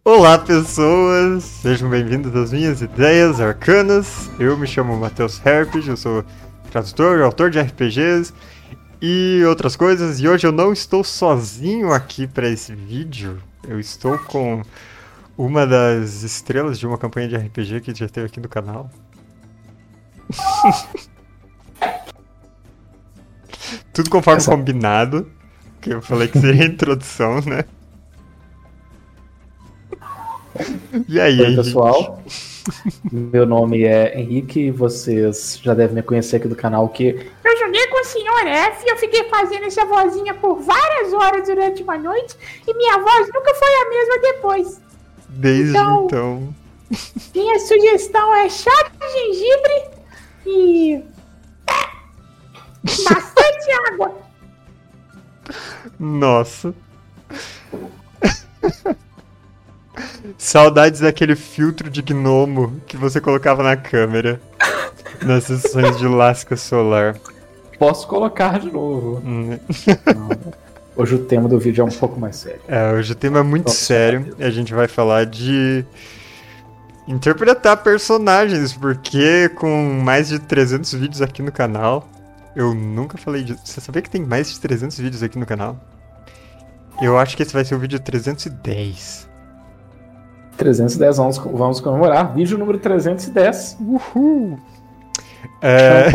Olá, pessoas! Sejam bem-vindos às minhas ideias arcanas. Eu me chamo Matheus Herpes, eu sou tradutor, autor de RPGs e outras coisas. E hoje eu não estou sozinho aqui para esse vídeo. Eu estou com uma das estrelas de uma campanha de RPG que já teve aqui no canal. Tudo conforme Essa... combinado. Que eu falei que seria a introdução, né? E aí, Oi, pessoal? Meu nome é Henrique, vocês já devem me conhecer aqui do canal que eu joguei com o Sr. F, eu fiquei fazendo essa vozinha por várias horas durante uma noite e minha voz nunca foi a mesma depois. Desde então, então. minha sugestão é chá de gengibre e bastante água. Nossa. Saudades daquele filtro de gnomo que você colocava na câmera nas sessões de lasca solar. Posso colocar de novo. Hum. hoje o tema do vídeo é um pouco mais sério. É, hoje o tema é muito sério e a gente vai falar de interpretar personagens, porque com mais de 300 vídeos aqui no canal, eu nunca falei disso. Você sabia que tem mais de 300 vídeos aqui no canal? Eu acho que esse vai ser o vídeo 310. 310, vamos, vamos comemorar. Vídeo número 310. Uhul! É...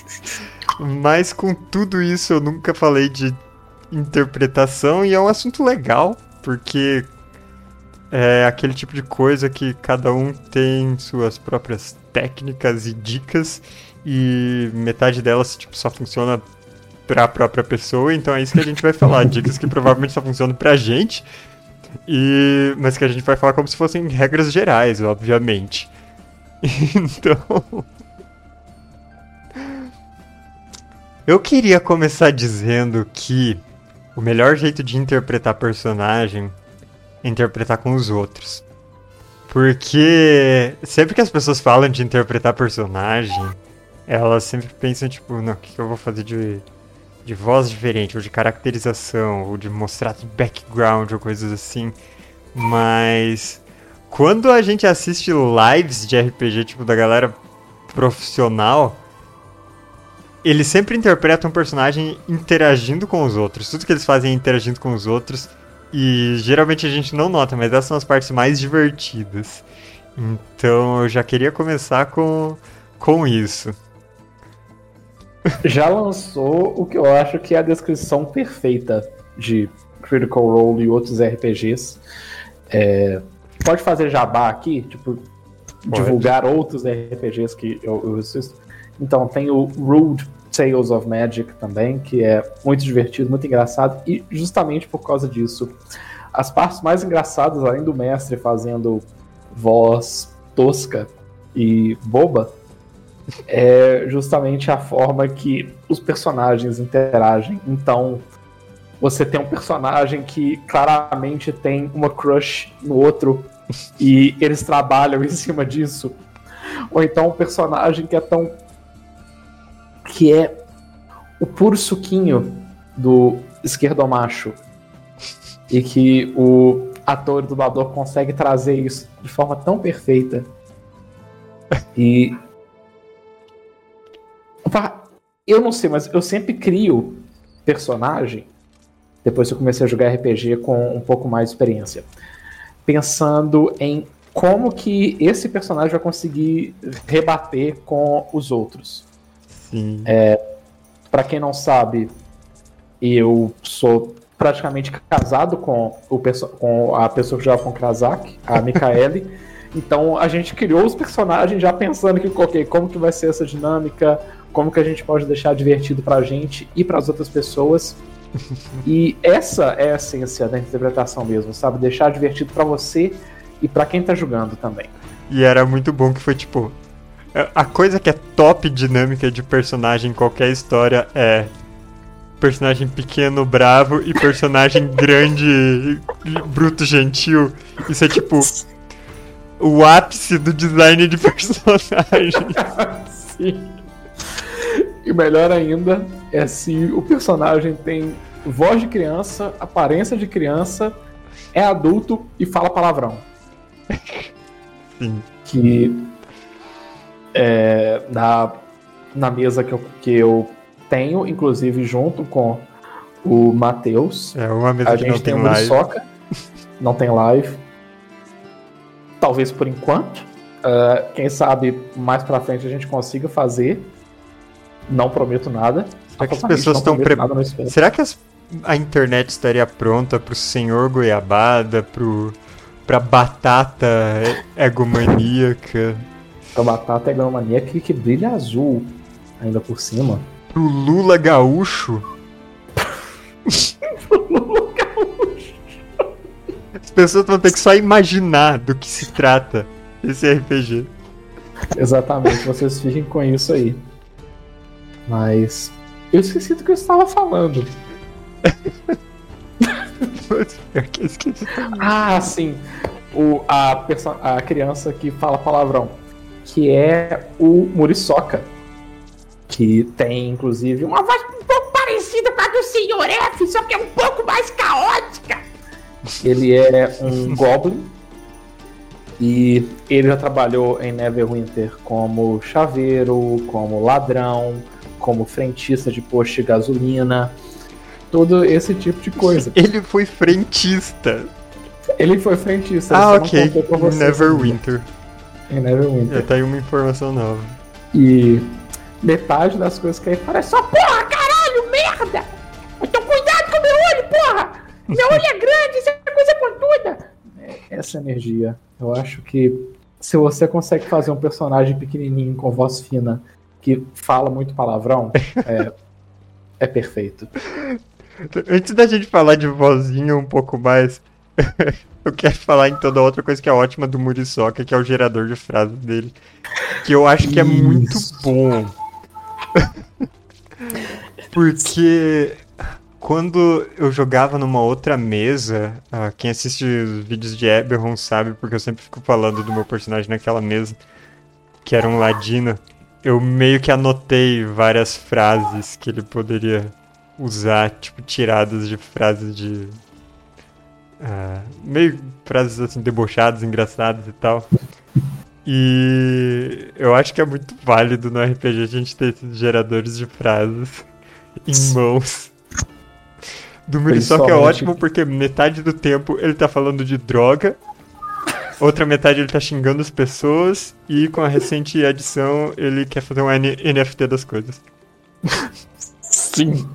Mas com tudo isso, eu nunca falei de interpretação e é um assunto legal, porque é aquele tipo de coisa que cada um tem suas próprias técnicas e dicas e metade delas tipo, só funciona para a própria pessoa, então é isso que a gente vai falar, dicas que provavelmente só funcionam pra gente, e, mas que a gente vai falar como se fossem regras gerais, obviamente. Então. Eu queria começar dizendo que o melhor jeito de interpretar personagem é interpretar com os outros. Porque sempre que as pessoas falam de interpretar personagem, elas sempre pensam, tipo, não, o que, que eu vou fazer de de voz diferente, ou de caracterização, ou de mostrar background, ou coisas assim. Mas quando a gente assiste lives de RPG, tipo, da galera profissional, eles sempre interpretam um personagem interagindo com os outros. Tudo que eles fazem é interagindo com os outros. E geralmente a gente não nota, mas essas são as partes mais divertidas. Então eu já queria começar com, com isso já lançou o que eu acho que é a descrição perfeita de Critical Role e outros RPGs. É, pode fazer jabá aqui, tipo, pode. divulgar outros RPGs que eu, eu assisto. Então, tem o Rude Tales of Magic também, que é muito divertido, muito engraçado, e justamente por causa disso, as partes mais engraçadas, além do mestre fazendo voz tosca e boba, é justamente a forma que os personagens interagem. Então, você tem um personagem que claramente tem uma crush no outro e eles trabalham em cima disso. Ou então um personagem que é tão. que é o puro suquinho do esquerdomacho. E que o ator e dublador consegue trazer isso de forma tão perfeita. E eu não sei, mas eu sempre crio personagem, depois que eu comecei a jogar RPG com um pouco mais de experiência, pensando em como que esse personagem vai conseguir rebater com os outros. Sim. É, para quem não sabe, eu sou praticamente casado com, o com a pessoa que joga com Krazak, a Mikaeli. então a gente criou os personagens já pensando que okay, como que vai ser essa dinâmica, como que a gente pode deixar divertido pra gente e para as outras pessoas. e essa é a essência da interpretação mesmo, sabe? Deixar divertido para você e para quem tá jogando também. E era muito bom que foi tipo. É, a coisa que é top dinâmica de personagem em qualquer história é personagem pequeno, bravo e personagem grande, bruto, gentil. Isso é tipo o ápice do design de personagem. Sim. E melhor ainda é se o personagem tem voz de criança, aparência de criança é adulto e fala palavrão. Sim. Que é, na, na mesa que eu, que eu tenho, inclusive junto com o Matheus, É uma mesa a que não gente tem tem. Muriçoca, não tem live. Talvez por enquanto. Ah, quem sabe mais pra frente a gente consiga fazer. Não prometo nada. Será que as pessoas estão prometo pre... nada, não espero. Será que as- a internet estaria pronta pro senhor goiabada, pro pra batata egomaníaca, A batata mania que, brilha azul ainda por cima. pro Lula gaúcho? As pessoas vão ter que só imaginar do que se trata esse RPG. Exatamente, vocês fiquem com isso aí. Mas eu esqueci do que eu estava falando. Eu que esqueci. Ah, sim. O, a, perso- a criança que fala palavrão. Que é o Muriçoca. Que tem, inclusive, uma Uma voz um pouco parecida com a do Sr. F, só que é um pouco mais caótica. Ele é um Goblin. E ele já trabalhou em Neverwinter como chaveiro, como ladrão, como frentista de posto de gasolina. Todo esse tipo de coisa. Ele foi frentista. Ele foi frentista. Ah, ok. Neverwinter. Em Neverwinter. É, tá aí uma informação nova. E metade das coisas que ele fala é só Porra, caralho, merda! Então cuidado com o meu olho, porra! Meu olho é grande, isso é coisa pontuda! essa energia. Eu acho que se você consegue fazer um personagem pequenininho com voz fina que fala muito palavrão, é, é perfeito. Antes da gente falar de vozinha um pouco mais, eu quero falar em toda outra coisa que é ótima do Muriçoca, que é o gerador de frases dele. Que eu acho que é muito Isso. bom. Porque quando eu jogava numa outra mesa, ah, quem assiste os vídeos de Eberron sabe, porque eu sempre fico falando do meu personagem naquela mesa, que era um ladino, eu meio que anotei várias frases que ele poderia usar, tipo, tiradas de frases de. ah, meio frases assim, debochadas, engraçadas e tal. E eu acho que é muito válido no RPG a gente ter esses geradores de frases em mãos. Do Muriçoca é ótimo porque metade do tempo ele tá falando de droga, outra metade ele tá xingando as pessoas e com a recente adição ele quer fazer um N- NFT das coisas. Sim.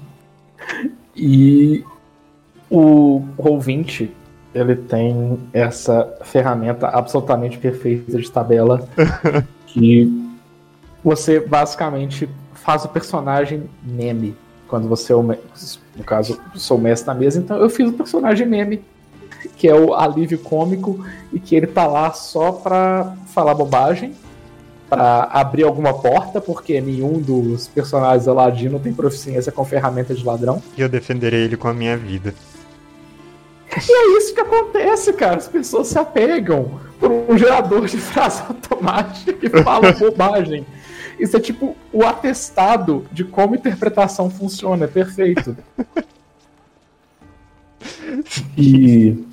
E o Roll20, ele tem essa ferramenta absolutamente perfeita de tabela que você basicamente faz o personagem meme quando você é o no caso sou o mestre da mesa, então eu fiz o personagem meme que é o alívio cômico e que ele tá lá só pra falar bobagem, pra abrir alguma porta, porque nenhum dos personagens Aladino tem proficiência com ferramenta de ladrão. E eu defenderei ele com a minha vida. E é isso que acontece, cara. As pessoas se apegam por um gerador de frase automática que fala bobagem. Isso é tipo o atestado de como interpretação funciona, é perfeito. E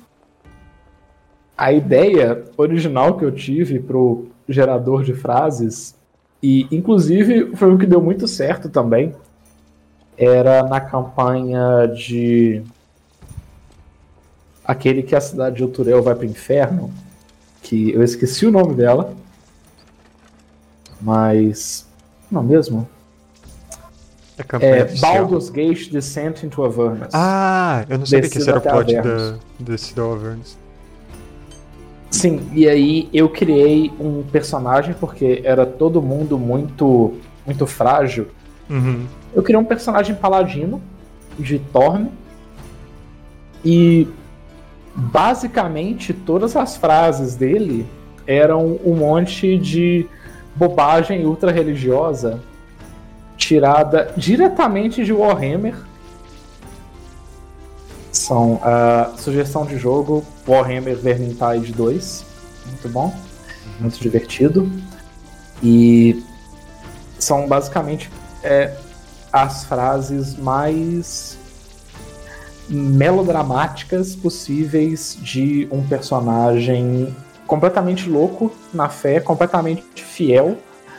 a ideia original que eu tive pro gerador de frases, e inclusive foi o que deu muito certo também, era na campanha de aquele que a cidade de Uturel vai pro inferno, que eu esqueci o nome dela, mas não mesmo? É oficial. Baldur's Gate Descent into Avernus. Ah, eu não sabia que esse era o plot da, desse da Avernus. Sim, e aí eu criei um personagem porque era todo mundo muito muito frágil. Uhum. Eu criei um personagem paladino de Torme e basicamente todas as frases dele eram um monte de bobagem ultra religiosa tirada diretamente de Warhammer. São a sugestão de jogo Warhammer Vermintide 2. Muito bom, muito divertido. E são basicamente é, as frases mais melodramáticas possíveis de um personagem completamente louco na fé, completamente fiel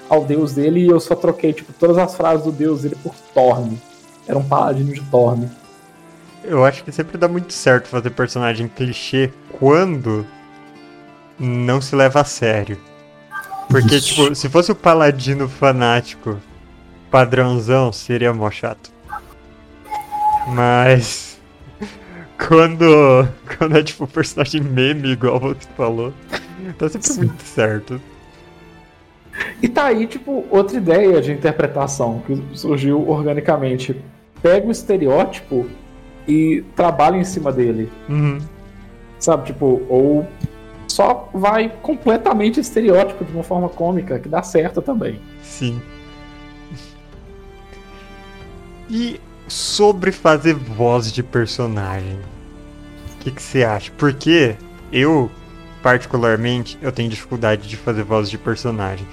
ao deus dele, e eu só troquei tipo, todas as frases do deus dele por Torne. Era um paladino de Torne. Eu acho que sempre dá muito certo fazer personagem clichê quando não se leva a sério. Porque, tipo, se fosse o paladino fanático padrãozão, seria mó chato. Mas. Quando. Quando é tipo personagem meme, igual você falou, tá sempre Sim. muito certo. E tá aí, tipo, outra ideia de interpretação que surgiu organicamente. Pega o estereótipo e trabalha em cima dele. Uhum. Sabe, tipo, ou só vai completamente estereótipo de uma forma cômica, que dá certo também. Sim. E sobre fazer voz de personagem, o que que você acha? Porque eu, particularmente, eu tenho dificuldade de fazer voz de personagem.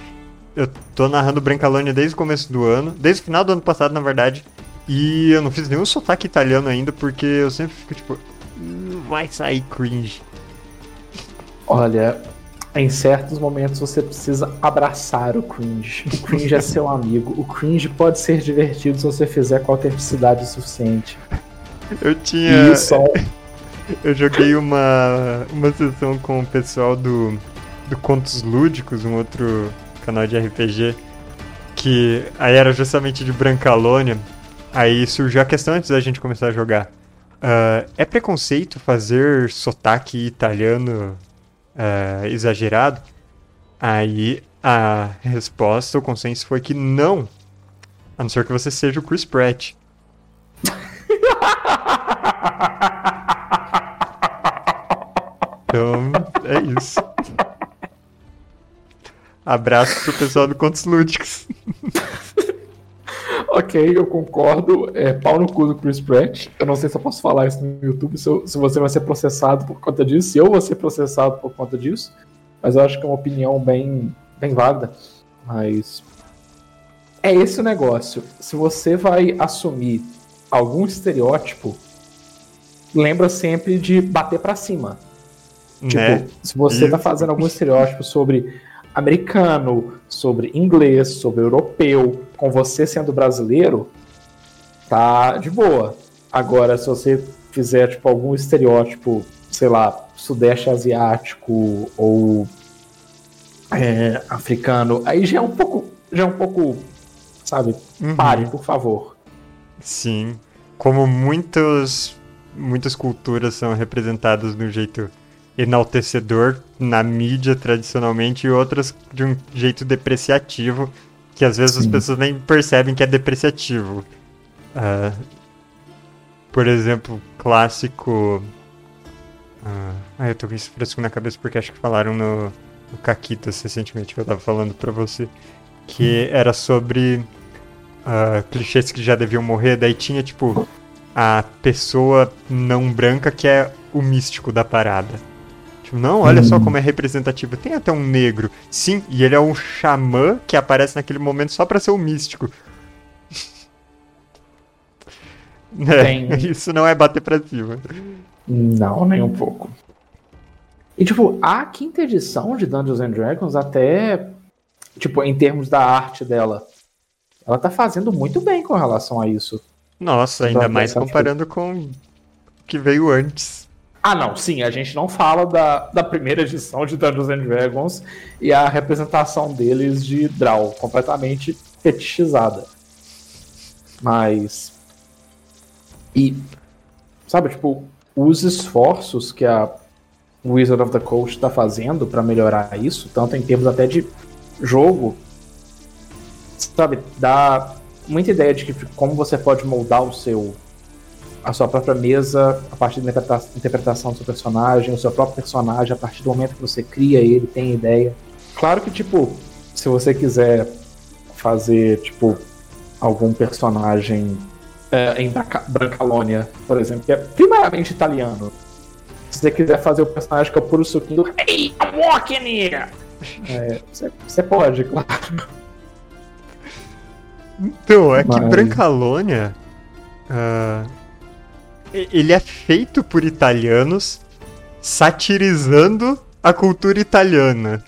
Eu tô narrando Brancalônia desde o começo do ano, desde o final do ano passado, na verdade, e eu não fiz nenhum sotaque italiano ainda, porque eu sempre fico tipo, "Hum, vai sair cringe. Olha, em certos momentos você precisa abraçar o cringe. O cringe é seu amigo. O cringe pode ser divertido se você fizer com autenticidade suficiente. Eu tinha. E só Eu joguei uma, uma sessão com o pessoal do, do Contos Lúdicos, um outro canal de RPG, que aí era justamente de Brancalônia. Aí surgiu a questão antes da gente começar a jogar. Ah, é preconceito fazer sotaque italiano ah, exagerado? Aí a resposta, o consenso foi que não. A não ser que você seja o Chris Pratt. Então, é isso. Abraço pro pessoal do Contos Lúdicos. Ok, eu concordo. É pau no cu do Chris Pratt. Eu não sei se eu posso falar isso no YouTube, se, eu- se você vai ser processado por conta disso, se eu vou ser processado por conta disso. Mas eu acho que é uma opinião bem, bem válida. Mas. É esse o negócio. Se você vai assumir algum estereótipo, lembra sempre de bater pra cima. Tipo, né? se você tá fazendo algum estereótipo sobre americano, sobre inglês, sobre europeu, com você sendo brasileiro, tá de boa. Agora, se você fizer tipo algum estereótipo, sei lá, sudeste asiático ou é, africano, aí já é um pouco, já é um pouco, sabe? Uhum. Pare, por favor. Sim. Como muitos, muitas culturas são representadas de um jeito enaltecedor na mídia tradicionalmente e outras de um jeito depreciativo, que às vezes as Sim. pessoas nem percebem que é depreciativo. Ah, por exemplo, clássico. Ah, ah, eu tô com isso fresco na cabeça porque acho que falaram no, no Caquitas recentemente que eu tava falando pra você. Que era sobre ah, clichês que já deviam morrer, daí tinha tipo a pessoa não branca que é o místico da parada. Tipo, não, olha só Hum. como é representativo. Tem até um negro. Sim, e ele é um xamã que aparece naquele momento só pra ser o místico. É. Isso não é bater pra cima. Não, nem um pouco. E, tipo, a quinta edição de Dungeons and Dragons, até, tipo, em termos da arte dela, ela tá fazendo muito bem com relação a isso. Nossa, ainda Então, mais comparando com o que veio antes. Ah, não, sim, a gente não fala da, da primeira edição de Dungeons and Dragons e a representação deles de Draw, completamente fetichizada. Mas. E. Sabe, tipo, os esforços que a Wizard of the Coast está fazendo para melhorar isso, tanto em termos até de jogo, sabe, dá muita ideia de que como você pode moldar o seu a sua própria mesa a partir da interpreta- interpretação do seu personagem, o seu próprio personagem a partir do momento que você cria ele, tem ideia. Claro que tipo, se você quiser fazer tipo algum personagem é, em Branca- Brancalônia, por exemplo, que é primariamente italiano. Se você quiser fazer o personagem que é o puro suquinho do Hey, I'm walking here! É, você, pode, claro. Então, é que Mas- Brancalônia. ah, ele é feito por italianos satirizando a cultura italiana.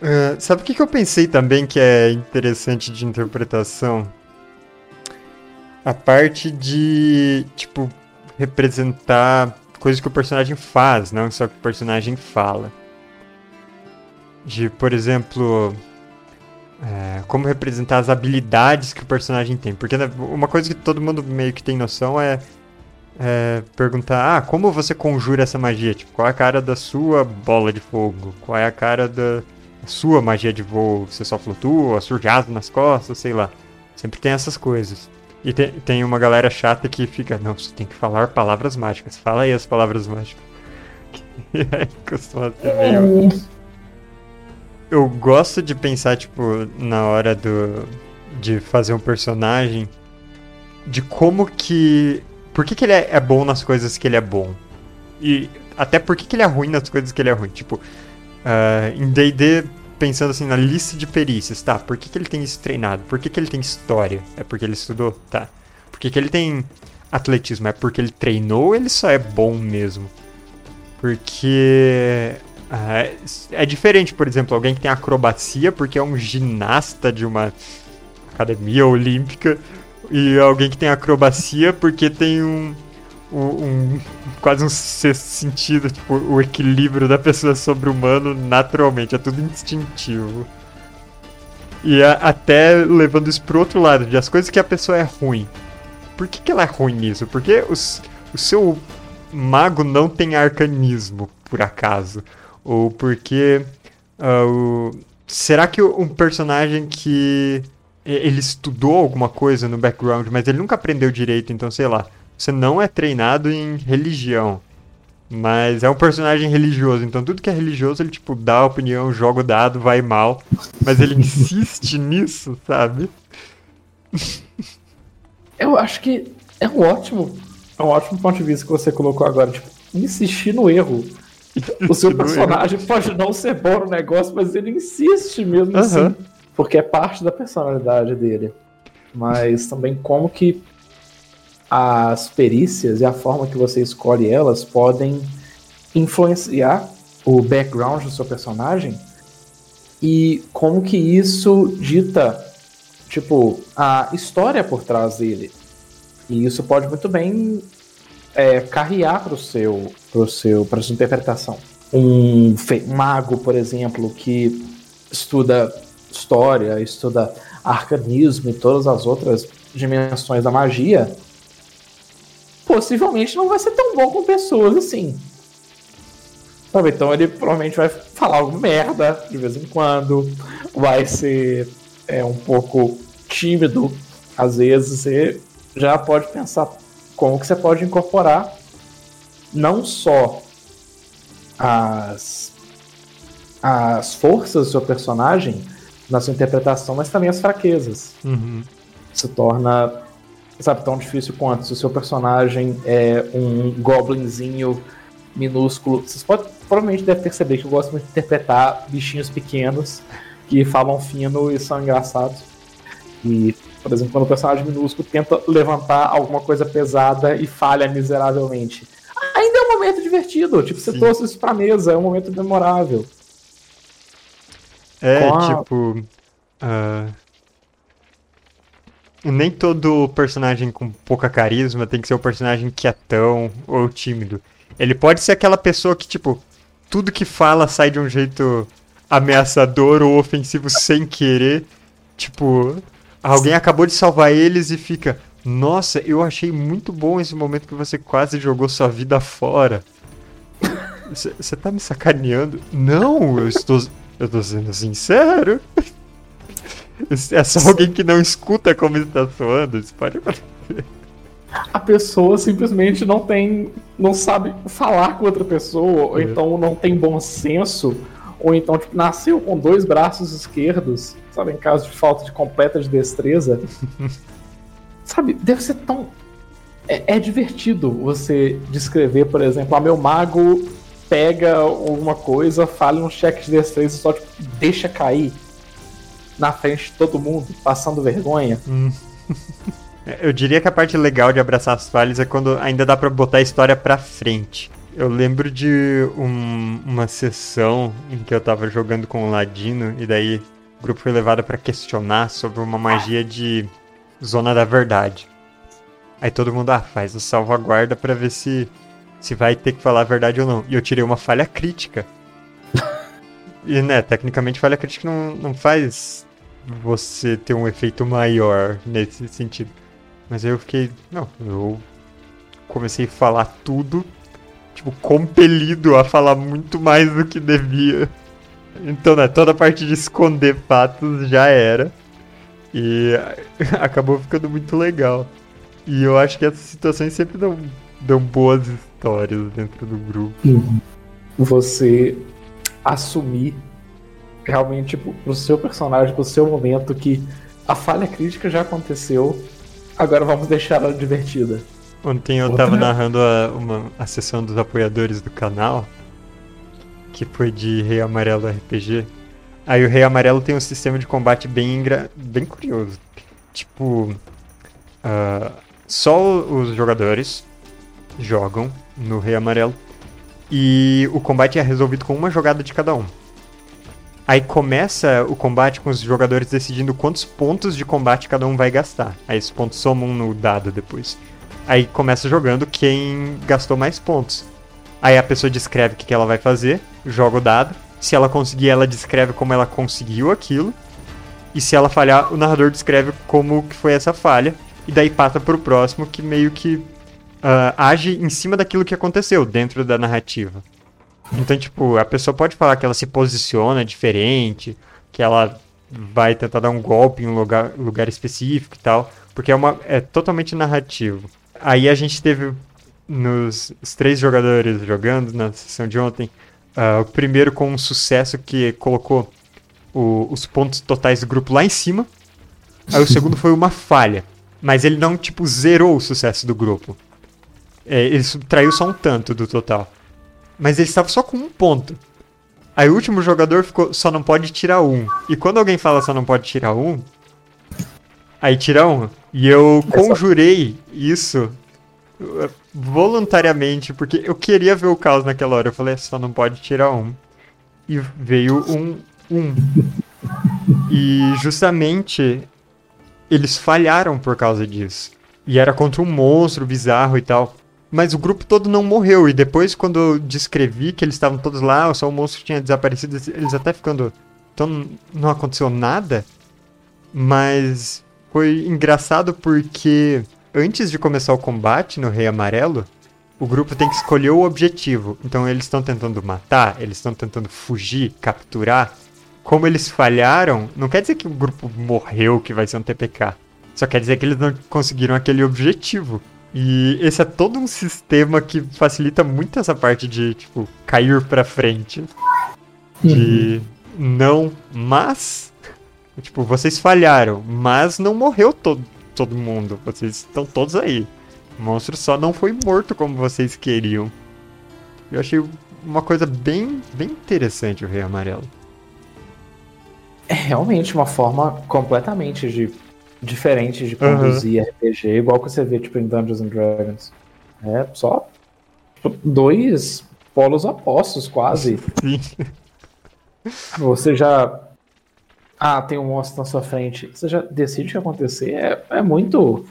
Uh, sabe o que, que eu pensei também que é interessante de interpretação? A parte de, tipo, representar coisas que o personagem faz, não só que o personagem fala. De, por exemplo, é, como representar as habilidades que o personagem tem. Porque né, uma coisa que todo mundo meio que tem noção é, é, perguntar: ah, como você conjura essa magia? Tipo, qual é a cara da sua bola de fogo? Qual é a cara da sua magia de voo? Você só flutua, surge asa nas costas, sei lá. Sempre tem essas coisas. E tem, tem uma galera chata que fica: não, você tem que falar palavras mágicas. Fala aí as palavras mágicas. E aí costuma ser meio eu gosto de pensar, tipo, na hora do. de fazer um personagem. De como que. Por que, que ele é, é bom nas coisas que ele é bom? E até por que, que ele é ruim nas coisas que ele é ruim? Tipo, uh, em DD, pensando assim na lista de perícias, tá? Por que, que ele tem isso treinado? Por que, que ele tem história? É porque ele estudou? Tá. Por que, que ele tem atletismo? É porque ele treinou ou ele só é bom mesmo? Porque é, é diferente, por exemplo, alguém que tem acrobacia porque é um ginasta de uma academia olímpica e alguém que tem acrobacia porque tem um, um, um quase um sentido, tipo, o equilíbrio da pessoa sobre o humano naturalmente, é tudo instintivo. E a, até levando isso pro outro lado, de as coisas que a pessoa é ruim. Por que, que ela é ruim nisso? Porque os, o seu mago não tem arcanismo, por acaso. Ou porque. Uh, será que um personagem que ele estudou alguma coisa no background, mas ele nunca aprendeu direito, então sei lá. Você não é treinado em religião. Mas é um personagem religioso, então tudo que é religioso ele, tipo, dá a opinião, joga o dado, vai mal. Mas ele insiste nisso, sabe? Eu acho que é um ótimo, é um ótimo ponto de vista que você colocou agora. Tipo, insistir no erro. O seu personagem pode não ser bom no negócio, mas ele insiste mesmo uhum. assim. Porque é parte da personalidade dele. Mas também como que as perícias e a forma que você escolhe elas podem influenciar o background do seu personagem e como que isso dita tipo a história por trás dele e isso pode muito bem é, carrear para o seu, pro seu, para sua interpretação. Um mago, por exemplo, que estuda história, estuda arcanismo e todas as outras dimensões da magia, possivelmente não vai ser tão bom com pessoas assim. Então ele provavelmente vai falar alguma merda de vez em quando, vai ser é, um pouco tímido, às vezes você já pode pensar, como que você pode incorporar não só as, as forças do seu personagem na sua interpretação, mas também as fraquezas. Uhum. Se torna, sabe, tão difícil quanto se o seu personagem é um goblinzinho minúsculo. Vocês podem, provavelmente devem perceber que eu gosto muito de interpretar bichinhos pequenos que falam fino e são engraçados. E por exemplo, quando o personagem minúsculo tenta levantar alguma coisa pesada e falha miseravelmente. Ainda é um momento divertido. Tipo, você Sim. trouxe isso pra mesa, é um momento memorável. É, a... tipo. Uh... Nem todo personagem com pouca carisma tem que ser o um personagem quietão ou tímido. Ele pode ser aquela pessoa que, tipo, tudo que fala sai de um jeito ameaçador ou ofensivo sem querer. Tipo, Alguém acabou de salvar eles e fica. Nossa, eu achei muito bom esse momento que você quase jogou sua vida fora. Você tá me sacaneando? Não, eu estou. Eu tô sendo sincero. É só alguém que não escuta como está soando. Isso pode acontecer. A pessoa simplesmente não tem. não sabe falar com outra pessoa, ou é. então não tem bom senso, ou então tipo, nasceu com dois braços esquerdos sabe, em caso de falta de completa de destreza. sabe, deve ser tão. É, é, divertido você descrever, por exemplo, a ah, meu mago pega alguma coisa, fala um cheque de destreza e só tipo, deixa cair na frente de todo mundo, passando vergonha. Hum. Eu diria que a parte legal de abraçar as falhas é quando ainda dá pra botar a história pra frente. Eu lembro de um- uma sessão em que eu tava jogando com o Ladino e daí o grupo foi levado pra questionar sobre uma magia de zona da verdade. Aí todo mundo, ah, faz o salvaguarda pra ver se, se vai ter que falar a verdade ou não. E eu tirei uma falha crítica. e, né, tecnicamente falha crítica não, não faz você ter um efeito maior nesse sentido. Mas aí eu fiquei, não, eu comecei a falar tudo, tipo, compelido a falar muito mais do que devia. Então, né, toda a parte de esconder fatos já era. E acabou ficando muito legal. E eu acho que essas situações sempre dão, dão boas histórias dentro do grupo. Você assumir realmente tipo, pro seu personagem, pro seu momento, que a falha crítica já aconteceu, agora vamos deixar ela divertida. Ontem eu Outra- tava narrando a, uma, a sessão dos apoiadores do canal, que foi de Rei Amarelo RPG. Aí o Rei Amarelo tem um sistema de combate bem, bem curioso. Tipo, ah, só os jogadores jogam no Rei Amarelo e o combate é resolvido com uma jogada de cada um. Aí começa o combate com os jogadores decidindo quantos pontos de combate cada um vai gastar. Aí esses pontos somam no dado depois. Aí começa jogando quem gastou mais pontos. Aí a pessoa descreve o que ela vai fazer, joga o dado. Se ela conseguir, ela descreve como ela conseguiu aquilo. E se ela falhar, o narrador descreve como que foi essa falha. E daí passa pro próximo que meio que ah, age em cima daquilo que aconteceu dentro da narrativa. Então, tipo, a pessoa pode falar que ela se posiciona diferente, que ela vai tentar dar um golpe em um lugar, lugar específico e tal, porque é, uma, é totalmente narrativo. Aí a gente teve nos os três jogadores jogando na sessão de ontem, ah, o primeiro com um sucesso que colocou o- os pontos totais do grupo lá em cima, aí o segundo foi uma falha, mas ele não, tipo, zerou o sucesso do grupo. É, ele subtraiu só um tanto do total. Mas ele estava só com um ponto. Aí o último jogador ficou só não pode tirar um. E quando alguém fala só não pode tirar um, aí tira um. E eu É conjurei isso uh, voluntariamente, porque eu queria ver o caos naquela hora. Eu falei, só não pode tirar um. E veio um um. E justamente eles falharam por causa disso. E era contra um monstro bizarro e tal. Mas o grupo todo não morreu. E depois, quando eu descrevi que eles estavam todos lá, só o monstro tinha desaparecido, eles até ficando. Então não aconteceu nada. Mas foi engraçado porque antes de começar o combate no Rei Amarelo, o grupo tem que escolher o objetivo. Então eles estão tentando matar, eles estão tentando fugir, capturar. Como eles falharam, não quer dizer que o grupo morreu, que vai ser um TPK. Só quer dizer que eles não conseguiram aquele objetivo. E esse é todo um sistema que facilita muito essa parte de, tipo, cair pra frente. De não, mas. Tipo, vocês falharam, mas não morreu todo, todo mundo. Vocês estão todos aí. O monstro só não foi morto como vocês queriam. Eu achei uma coisa bem, bem interessante o Rei Amarelo. É realmente uma forma completamente de, diferente de conduzir RPG, igual que você vê tipo, em Dungeons and Dragons. É só tipo, dois polos opostos, quase. Sim. Você já. Ah, tem um monstro na sua frente. Você já decide o que acontecer. É, é muito.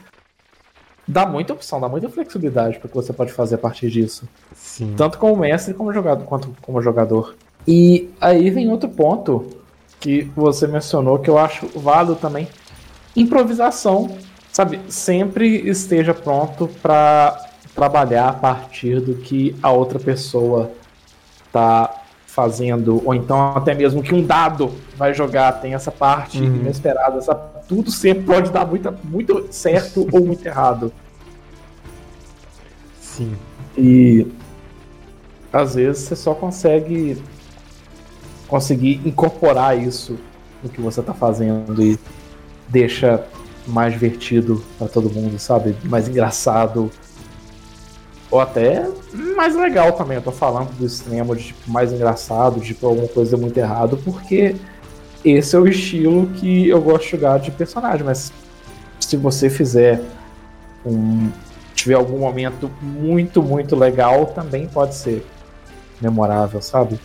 Dá muita opção, dá muita flexibilidade para o que você pode fazer a partir disso. Sim. Tanto como mestre como jogador, quanto como jogador. E aí vem outro ponto que você mencionou que eu acho válido também. Improvisação, sabe? Sempre esteja pronto para trabalhar a partir do que a outra pessoa tá fazendo, ou então até mesmo que um dado vai jogar, tem essa parte Uhum. inesperada, essa, tudo sempre pode dar muita, muito certo ou muito errado. Sim. E às vezes você só consegue conseguir incorporar isso no que você tá fazendo e deixa mais divertido pra todo mundo, sabe? Mais engraçado. Ou até mais legal também. Eu tô falando do extremo de tipo, mais engraçado, de tipo, alguma coisa muito errado, porque esse é o estilo que eu gosto de jogar de personagem. Mas se você fizer um, tiver algum momento muito, muito legal, também pode ser memorável, sabe?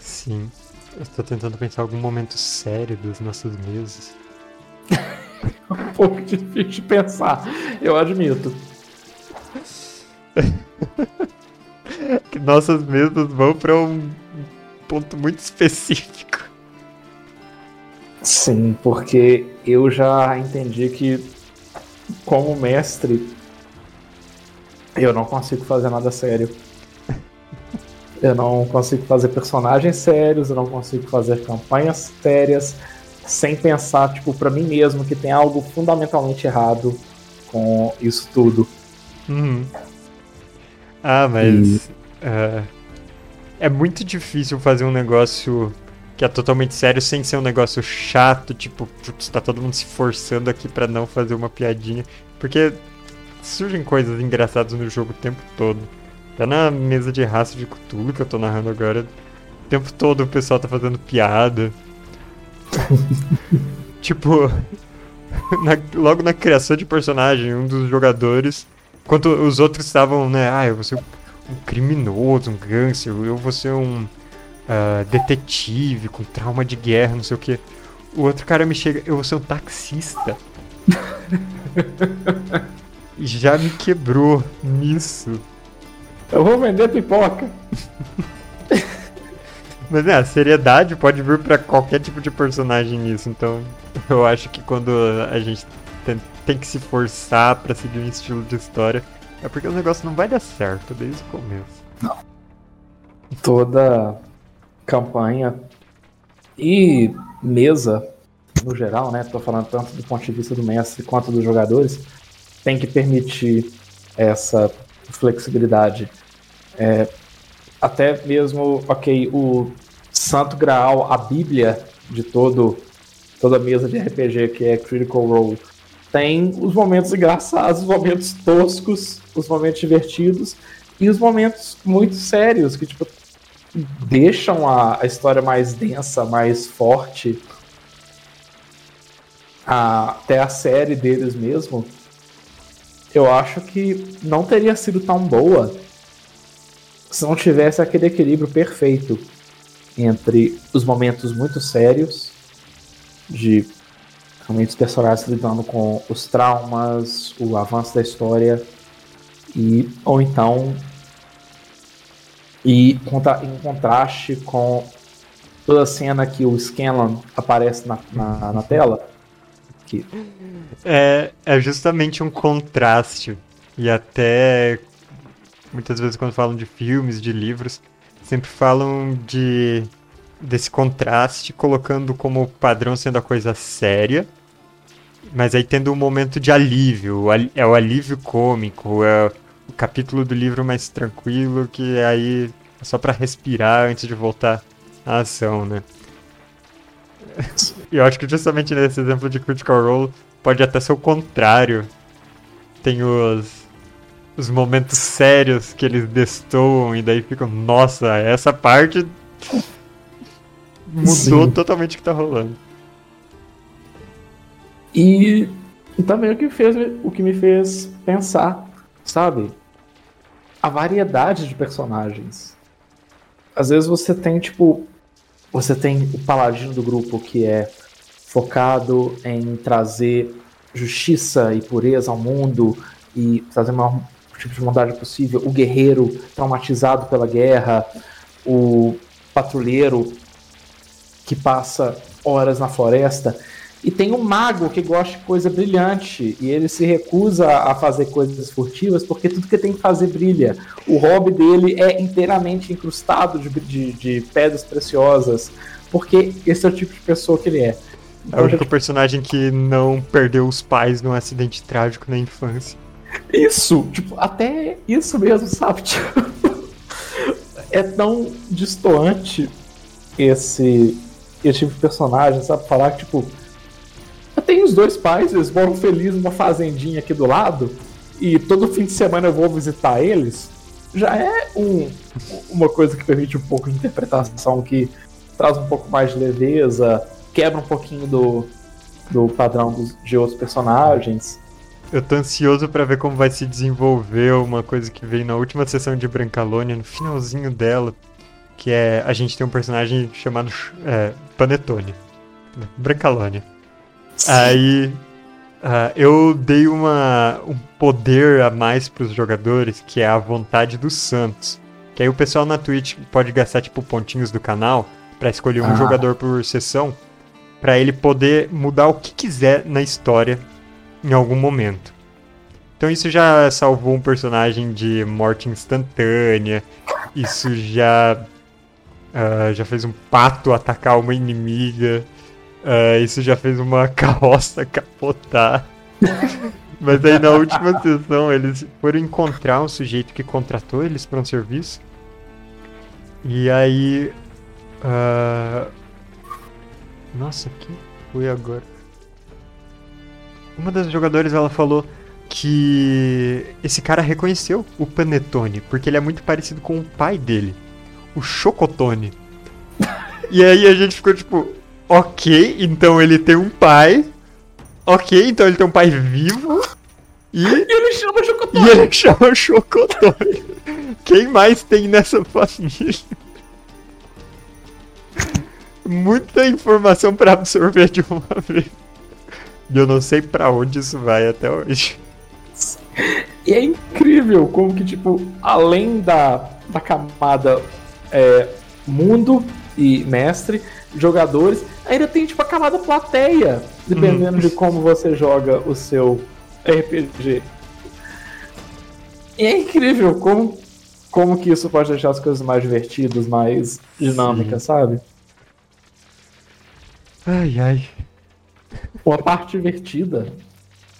Sim. Eu tô tentando pensar algum momento sério das nossas mesas. um pouco difícil de pensar, eu admito. que nossas mesas vão para um ponto muito específico. Sim, porque eu já entendi que, como mestre, eu não consigo fazer nada sério. Eu não consigo fazer personagens sérios, eu não consigo fazer campanhas sérias, sem pensar, tipo, para mim mesmo que tem algo fundamentalmente errado com isso tudo. Uhum. Ah, mas. Uh, é muito difícil fazer um negócio que é totalmente sério sem ser um negócio chato, tipo, putz, tá todo mundo se forçando aqui para não fazer uma piadinha. Porque surgem coisas engraçadas no jogo o tempo todo. Até na mesa de raça de Cthulhu que eu tô narrando agora, o tempo todo o pessoal tá fazendo piada. tipo, na, logo na criação de personagem, um dos jogadores, enquanto os outros estavam, né, ah, eu vou ser um criminoso, um gangster, eu vou ser um uh, detetive com trauma de guerra, não sei o que. O outro cara me chega, eu vou ser um taxista. Já me quebrou nisso. Eu vou vender pipoca. Mas é, a seriedade pode vir para qualquer tipo de personagem nisso. Então, eu acho que quando a gente tem, tem que se forçar para seguir um estilo de história, é porque o negócio não vai dar certo desde o começo. Não. Toda campanha e mesa, no geral, né? Tô falando tanto do ponto de vista do mestre quanto dos jogadores, tem que permitir essa flexibilidade. É, até mesmo, ok, o Santo Graal, a Bíblia de todo toda mesa de RPG que é Critical Role, tem os momentos engraçados, os momentos toscos, os momentos divertidos e os momentos muito sérios que tipo deixam a, a história mais densa, mais forte. A, até a série deles mesmo, eu acho que não teria sido tão boa se não tivesse aquele equilíbrio perfeito entre os momentos muito sérios de realmente os personagens lidando com os traumas, o avanço da história e ou então e em contraste com toda a cena que o Scanlan aparece na, na, na tela. Que... É, é justamente um contraste. E até muitas vezes quando falam de filmes, de livros, sempre falam de desse contraste, colocando como padrão sendo a coisa séria, mas aí tendo um momento de alívio, é o alívio cômico, é o capítulo do livro mais tranquilo, que aí é só para respirar antes de voltar à ação, né? E eu acho que justamente nesse exemplo de Critical Role pode até ser o contrário. Tem os, os momentos sérios que eles destoam e daí ficam, nossa, essa parte mudou Sim. totalmente o que tá rolando. E, e também o que, fez, o que me fez pensar, sabe? A variedade de personagens. Às vezes você tem, tipo, você tem o paladino do grupo que é focado em trazer justiça e pureza ao mundo e trazer maior tipo de bondade possível. O guerreiro traumatizado pela guerra, o patrulheiro que passa horas na floresta. E tem um mago que gosta de coisa brilhante e ele se recusa a fazer coisas furtivas porque tudo que tem que fazer brilha. O hobby dele é inteiramente incrustado de, de, de pedras preciosas porque esse é o tipo de pessoa que ele é. É o único personagem que não perdeu os pais num acidente trágico na infância. Isso, tipo, até isso mesmo, sabe? Tipo, é tão distoante esse, esse tipo de personagem, sabe? Falar que, tipo, tem os dois pais, eles moram felizes numa fazendinha aqui do lado, e todo fim de semana eu vou visitar eles. Já é um, uma coisa que permite um pouco de interpretação, que traz um pouco mais de leveza, quebra um pouquinho do, do padrão dos, de outros personagens. Eu tô ansioso pra ver como vai se desenvolver uma coisa que veio na última sessão de Brancalônia, no finalzinho dela, que é a gente tem um personagem chamado é, Panetone. Brancalônia. Aí uh, eu dei uma, um poder a mais pros jogadores, que é a vontade dos santos. Que aí o pessoal na Twitch pode gastar tipo pontinhos do canal para escolher um ah. jogador por sessão, para ele poder mudar o que quiser na história em algum momento. Então isso já salvou um personagem de morte instantânea. Isso já uh, já fez um pato atacar uma inimiga. Uh, isso já fez uma carroça capotar. Mas aí na última sessão eles foram encontrar um sujeito que contratou eles para um serviço. E aí. Uh... Nossa, que foi agora? Uma das jogadoras ela falou que esse cara reconheceu o Panetone, porque ele é muito parecido com o pai dele, o Chocotone. e aí a gente ficou tipo, ok, então ele tem um pai. Ok, então ele tem um pai vivo. E, e ele chama Chocotone. E ele chama Chocotone. Quem mais tem nessa família? Muita informação para absorver de uma vez. E eu não sei para onde isso vai até hoje. E é incrível como que, tipo, além da, da camada é, mundo e mestre, jogadores, ainda tem, tipo, a camada plateia, dependendo de como você joga o seu RPG. E é incrível como, como que isso pode deixar as coisas mais divertidas, mais dinâmicas, Sim. sabe? Ai, ai. Uma parte divertida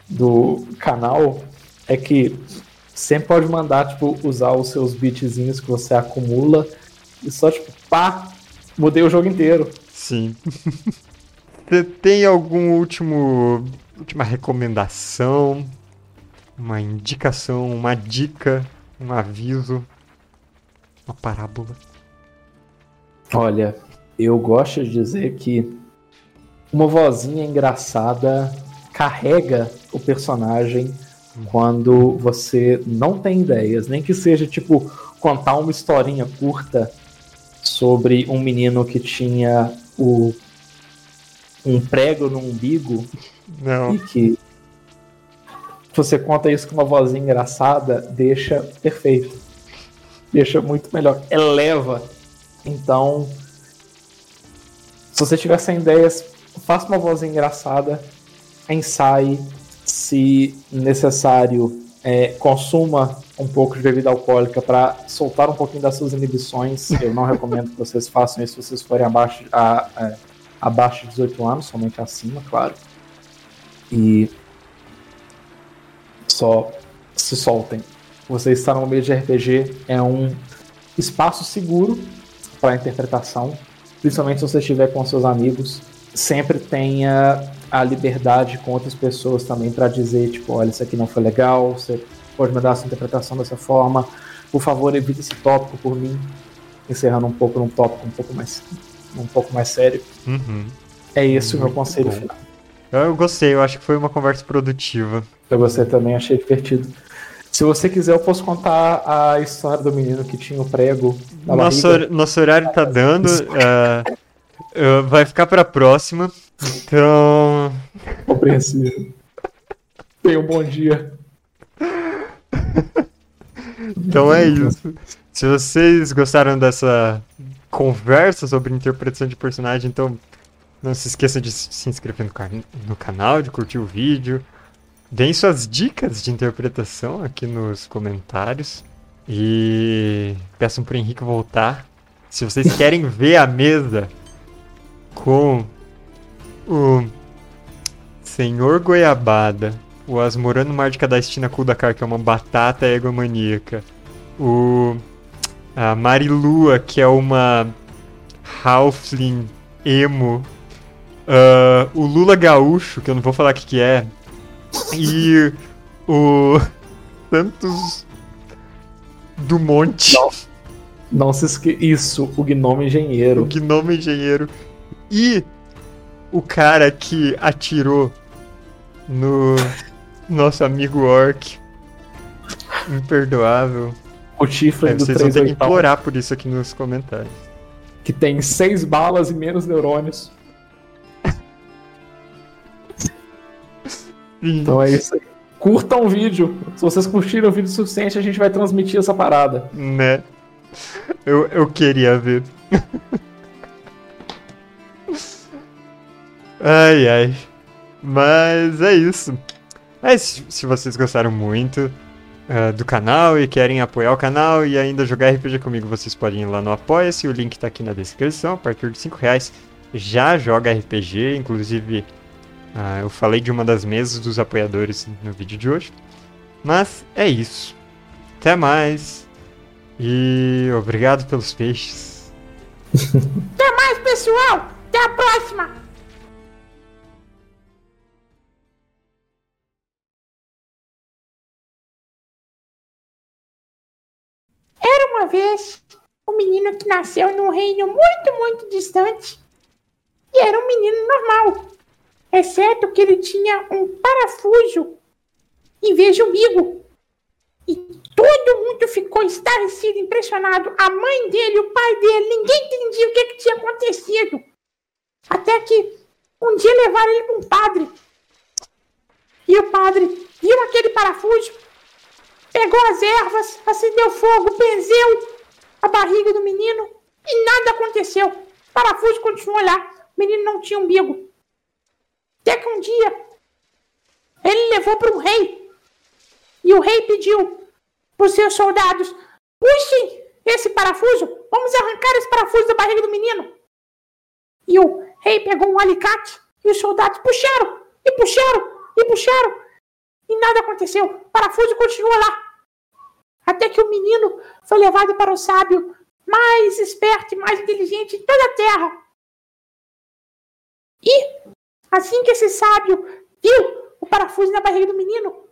do canal é que sempre pode mandar, tipo, usar os seus bitzinhos que você acumula e só, tipo, pá, mudei o jogo inteiro. Sim. Você tem algum último. última recomendação? Uma indicação, uma dica, um aviso, uma parábola? Olha, eu gosto de dizer que uma vozinha engraçada carrega o personagem quando você não tem ideias, nem que seja tipo contar uma historinha curta sobre um menino que tinha o um prego no umbigo não. e que você conta isso com uma vozinha engraçada, deixa perfeito. Deixa muito melhor, eleva. Então, se você tiver sem ideias, faça uma vozinha engraçada, ensaie, se necessário, é, consuma um pouco de bebida alcoólica para soltar um pouquinho das suas inibições. Eu não recomendo que vocês façam isso se vocês forem abaixo, a, a, abaixo de 18 anos, somente acima, claro. E só se soltem. Você está no meio de RPG, é um espaço seguro para interpretação, principalmente se você estiver com seus amigos. Sempre tenha a liberdade com outras pessoas também para dizer, tipo, olha, isso aqui não foi legal, você pode mandar a sua interpretação dessa forma. Por favor, evite esse tópico por mim. Encerrando um pouco num tópico um pouco mais, um pouco mais sério. Uhum. É esse Muito o meu conselho bom. final. Eu gostei, eu acho que foi uma conversa produtiva. Eu gostei também, achei divertido. Se você quiser, eu posso contar a história do menino que tinha o prego na nosso, barriga. Nosso horário tá dando. Uh, uh, vai ficar pra próxima. Então. Compreensível. Tenha um bom dia. Então é isso. Se vocês gostaram dessa conversa sobre interpretação de personagem, então não se esqueça de se inscrever no, can no canal, de curtir o vídeo. Deem suas dicas de interpretação aqui nos comentários. E peçam pro Henrique voltar. Se vocês querem ver a mesa com o Senhor Goiabada, o Asmorano Mar de Cadastina Kudakar, que é uma batata egomaníaca, o a Marilua, que é uma Halfling emo, uh, o Lula Gaúcho, que eu não vou falar o que, que é, e o Santos do Monte. Não, não se esque... Isso, o Gnome Engenheiro. O Gnome Engenheiro. E o cara que atirou no Nosso amigo Orc. Imperdoável. O chifre É, do vocês vão ter que 38, implorar por isso aqui nos comentários. que tem seis balas e menos neurônios. Então é isso aí. Curtam o vídeo. Se vocês curtiram o vídeo o suficiente, a gente vai transmitir essa parada. Né? Eu, eu queria ver. ai, ai. Mas é isso. Mas se vocês gostaram muito ah, do canal e querem apoiar o canal e ainda jogar RPG comigo, vocês podem ir lá no Apoia-se. O link tá aqui na descrição. A partir de 5 reais já joga RPG. Inclusive, ah, eu falei de uma das mesas dos apoiadores no vídeo de hoje. Mas é isso. Até mais. E obrigado pelos peixes. Até mais, pessoal! Até a próxima! Uma vez um menino que nasceu num reino muito, muito distante. E era um menino normal. Exceto que ele tinha um parafuso em vez de umbigo. E todo mundo ficou estarrecido, impressionado. A mãe dele, o pai dele, ninguém entendia o que, que tinha acontecido. Até que um dia levaram ele para um padre. E o padre viu aquele parafuso, pegou as ervas, acendeu fogo, benzeu a barriga do menino e nada aconteceu. O parafuso continuou lá. O menino não tinha umbigo. Até que um dia ele levou para um rei. E o rei pediu para os seus soldados: puxem esse parafuso, vamos arrancar esse parafuso da barriga do menino. E o rei pegou um alicate e os soldados puxaram, e puxaram, e puxaram. E nada aconteceu. O parafuso continuou lá. Até que o menino foi levado para o sábio mais esperto e mais inteligente de toda a terra. E assim que esse sábio viu o parafuso na barriga do menino,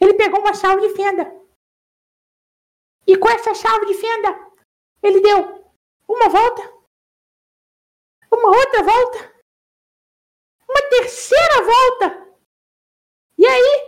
ele pegou uma chave de fenda. E com essa chave de fenda, ele deu uma volta, uma outra volta, uma terceira volta. E aí,